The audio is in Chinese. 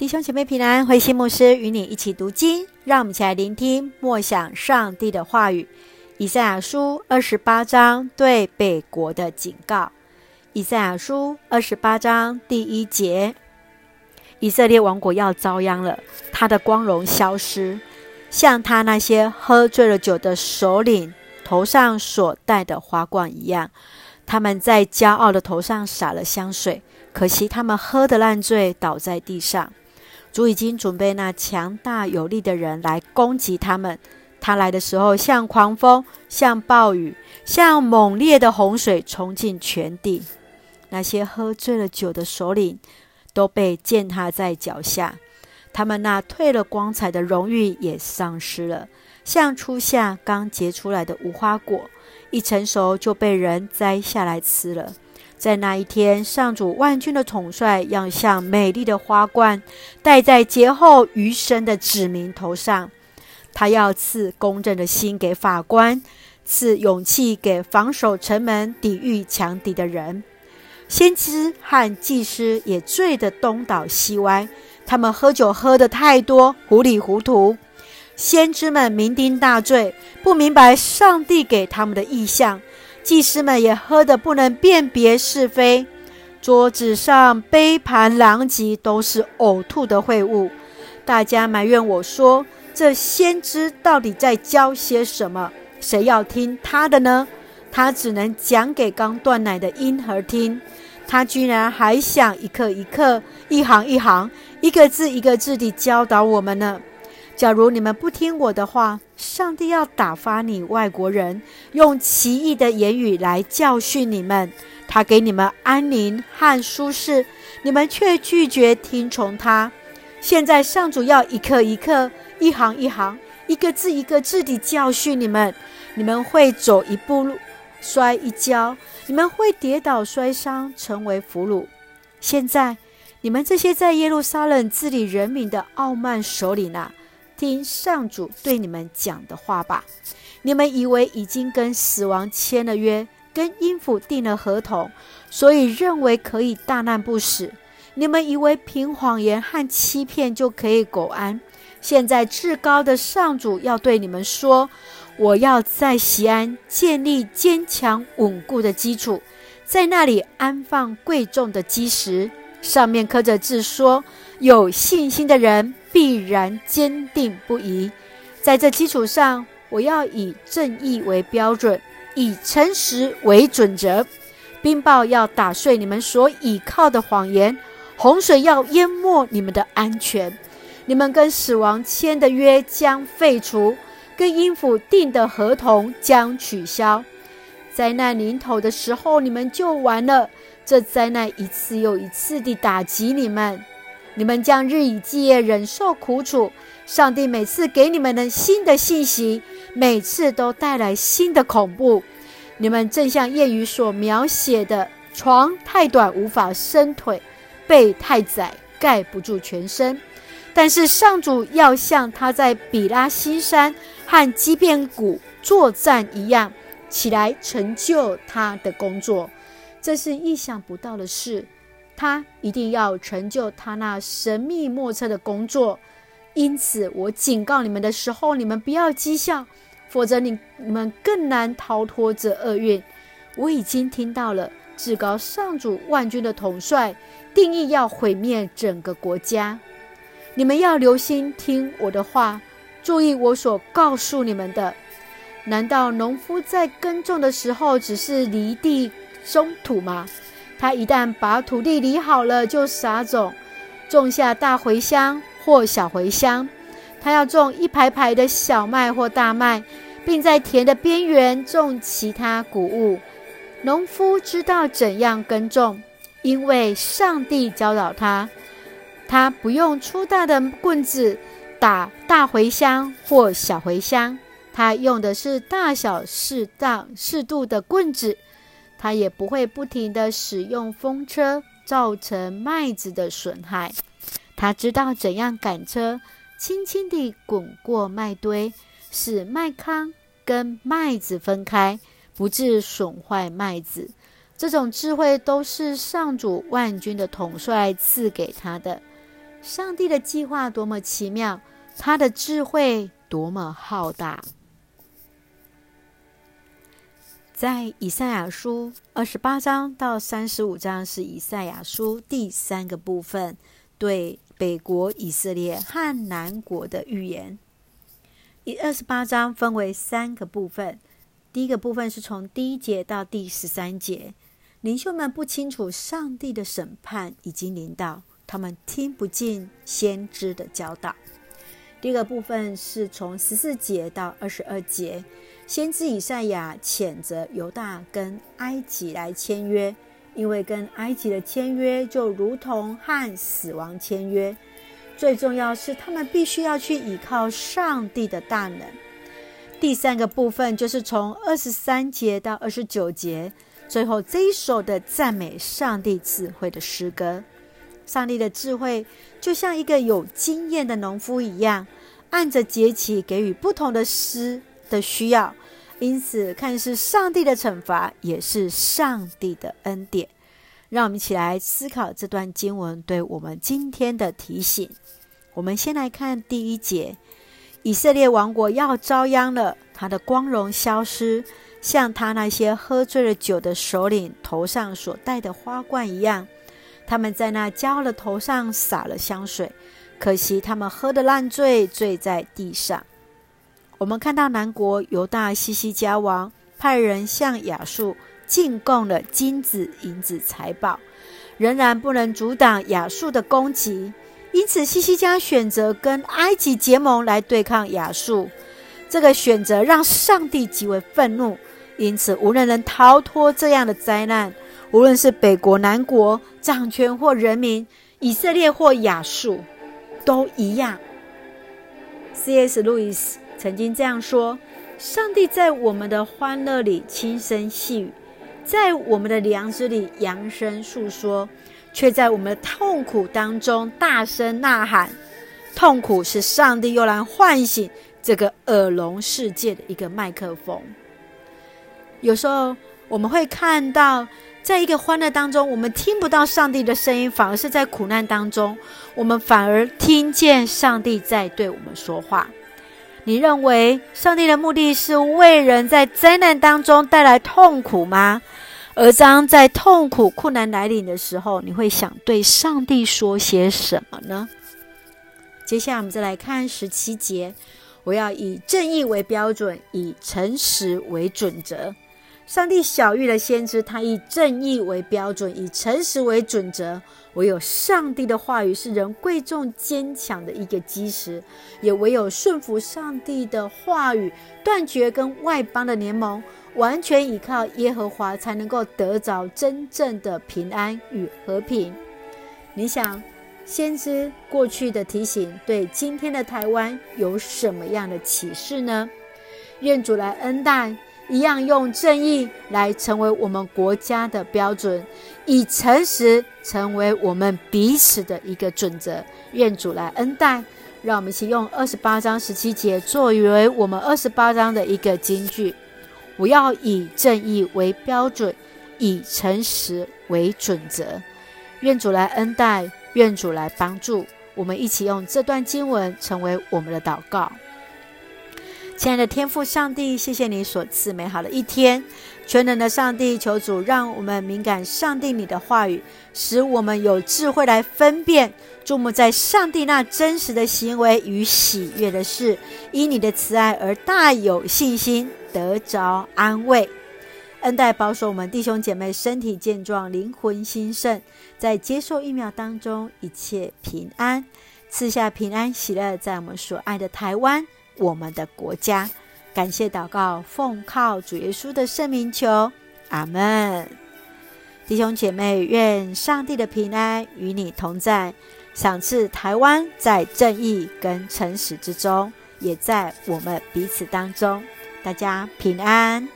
弟兄姐妹平安，慧馨牧师与你一起读经，让我们一起来聆听默想上帝的话语。以赛亚书二十八章对北国的警告。以赛亚书二十八章第一节：以色列王国要遭殃了，他的光荣消失，像他那些喝醉了酒的首领头上所戴的花冠一样。他们在骄傲的头上洒了香水，可惜他们喝得烂醉，倒在地上。主已经准备那强大有力的人来攻击他们。他来的时候，像狂风，像暴雨，像猛烈的洪水，冲进全地。那些喝醉了酒的首领都被践踏在脚下，他们那褪了光彩的荣誉也丧失了，像初夏刚结出来的无花果，一成熟就被人摘下来吃了。在那一天，上主万军的统帅要像美丽的花冠戴在劫后余生的子民头上。他要赐公正的心给法官，赐勇气给防守城门、抵御强敌的人。先知和祭司也醉得东倒西歪，他们喝酒喝得太多，糊里糊涂。先知们酩酊大醉，不明白上帝给他们的意象。祭司们也喝得不能辨别是非，桌子上杯盘狼藉，都是呕吐的秽物。大家埋怨我说：“这先知到底在教些什么？谁要听他的呢？他只能讲给刚断奶的婴儿听。他居然还想一刻一刻、一行一行、一个字一个字地教导我们呢。”假如你们不听我的话，上帝要打发你外国人，用奇异的言语来教训你们。他给你们安宁和舒适，你们却拒绝听从他。现在上主要一课一课、一行一行、一个字一个字地教训你们。你们会走一步路，摔一跤；你们会跌倒摔伤，成为俘虏。现在，你们这些在耶路撒冷治理人民的傲慢首领啊！听上主对你们讲的话吧。你们以为已经跟死亡签了约，跟阴府订了合同，所以认为可以大难不死。你们以为凭谎言和欺骗就可以苟安。现在至高的上主要对你们说：我要在西安建立坚强稳固的基础，在那里安放贵重的基石，上面刻着字说：有信心的人。必然坚定不移，在这基础上，我要以正义为标准，以诚实为准则。冰雹要打碎你们所倚靠的谎言，洪水要淹没你们的安全。你们跟死亡签的约将废除，跟阴府订的合同将取消。灾难临头的时候，你们就完了。这灾难一次又一次地打击你们。你们将日以继夜忍受苦楚，上帝每次给你们的新的信息，每次都带来新的恐怖。你们正像谚语所描写的：床太短无法伸腿，被太窄盖不住全身。但是上主要像他在比拉心山和基遍谷作战一样，起来成就他的工作。这是意想不到的事。他一定要成就他那神秘莫测的工作，因此我警告你们的时候，你们不要讥笑，否则你你们更难逃脱这厄运。我已经听到了至高上主万军的统帅定义要毁灭整个国家，你们要留心听我的话，注意我所告诉你们的。难道农夫在耕种的时候只是犁地松土吗？他一旦把土地理好了，就撒种，种下大茴香或小茴香。他要种一排排的小麦或大麦，并在田的边缘种其他谷物。农夫知道怎样耕种，因为上帝教导他。他不用粗大的棍子打大茴香或小茴香，他用的是大小适当、适度的棍子。他也不会不停地使用风车，造成麦子的损害。他知道怎样赶车，轻轻地滚过麦堆，使麦糠跟麦子分开，不致损坏麦子。这种智慧都是上主万军的统帅赐给他的。上帝的计划多么奇妙，他的智慧多么浩大。在以赛亚书二十八章到三十五章是以赛亚书第三个部分，对北国以色列和南国的预言。以二十八章分为三个部分，第一个部分是从第一节到第十三节，领袖们不清楚上帝的审判已经临到。他们听不进先知的教导。第二个部分是从十四节到二十二节，先知以赛亚谴责犹大跟埃及来签约，因为跟埃及的签约就如同和死亡签约。最重要是，他们必须要去依靠上帝的大能。第三个部分就是从二十三节到二十九节，最后这一首的赞美上帝智慧的诗歌。上帝的智慧就像一个有经验的农夫一样，按着节期给予不同的诗的需要，因此看似上帝的惩罚，也是上帝的恩典。让我们一起来思考这段经文对我们今天的提醒。我们先来看第一节：以色列王国要遭殃了，他的光荣消失，像他那些喝醉了酒的首领头上所戴的花冠一样。他们在那骄傲的头上洒了香水，可惜他们喝得烂醉，醉在地上。我们看到南国犹大西西家王派人向亚述进贡了金子、银子、财宝，仍然不能阻挡亚述的攻击，因此西西家选择跟埃及结盟来对抗亚述。这个选择让上帝极为愤怒，因此无人能逃脱这样的灾难。无论是北国、南国，掌权或人民，以色列或亚述，都一样。C.S. 路易斯曾经这样说：“上帝在我们的欢乐里轻声细语，在我们的良知里扬声诉说，却在我们的痛苦当中大声呐喊。痛苦是上帝用来唤醒这个耳聋世界的一个麦克风。有时候我们会看到。”在一个欢乐当中，我们听不到上帝的声音，反而是在苦难当中，我们反而听见上帝在对我们说话。你认为上帝的目的是为人在灾难当中带来痛苦吗？而当在痛苦、困难来临的时候，你会想对上帝说些什么呢？接下来我们再来看十七节，我要以正义为标准，以诚实为准则。上帝小玉的先知，他以正义为标准，以诚实为准则。唯有上帝的话语是人贵重坚强的一个基石，也唯有顺服上帝的话语，断绝跟外邦的联盟，完全依靠耶和华，才能够得着真正的平安与和平。你想，先知过去的提醒对今天的台湾有什么样的启示呢？愿主来恩待。一样用正义来成为我们国家的标准，以诚实成为我们彼此的一个准则。愿主来恩待，让我们一起用二十八章十七节作为我们二十八章的一个金句。我要以正义为标准，以诚实为准则。愿主来恩待，愿主来帮助我们，一起用这段经文成为我们的祷告。亲爱的天父上帝，谢谢你所赐美好的一天。全能的上帝，求主让我们敏感上帝你的话语，使我们有智慧来分辨，注目在上帝那真实的行为与喜悦的事，因你的慈爱而大有信心，得着安慰。恩待保守我们弟兄姐妹身体健壮，灵魂兴盛，在接受疫苗当中一切平安，赐下平安喜乐，在我们所爱的台湾。我们的国家，感谢祷告，奉靠主耶稣的圣名求，阿门。弟兄姐妹，愿上帝的平安与你同在，赏赐台湾在正义跟诚实之中，也在我们彼此当中，大家平安。